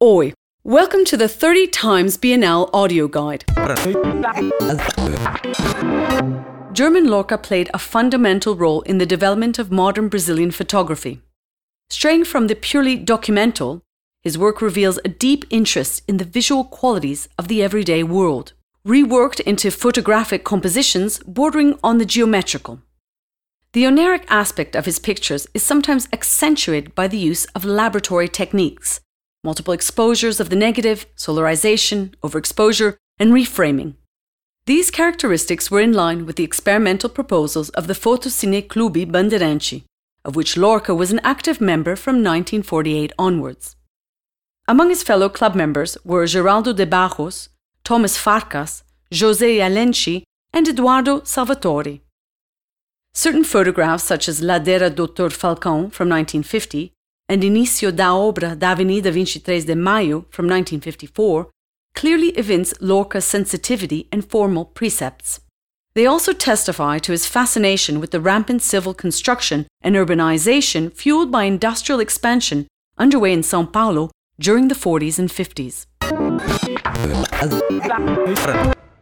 Oi, welcome to the 30 Times Biennale audio guide. German Lorca played a fundamental role in the development of modern Brazilian photography. Straying from the purely documental, his work reveals a deep interest in the visual qualities of the everyday world, reworked into photographic compositions bordering on the geometrical. The oneiric aspect of his pictures is sometimes accentuated by the use of laboratory techniques, multiple exposures of the negative, solarization, overexposure, and reframing. These characteristics were in line with the experimental proposals of the Fotocine Clube Bandeirantes, of which Lorca was an active member from 1948 onwards. Among his fellow club members were Geraldo de Barros, Thomaz Farkas, José Yalenti, and Eduardo Salvatore. Certain photographs, such as Ladeira Dr. Falcão from 1950 and Início da Obra da Avenida 23 de Maio from 1954, clearly evince Lorca's sensitivity and formal precepts. They also testify to his fascination with the rampant civil construction and urbanization fueled by industrial expansion underway in Sao Paulo during the 40s and 50s.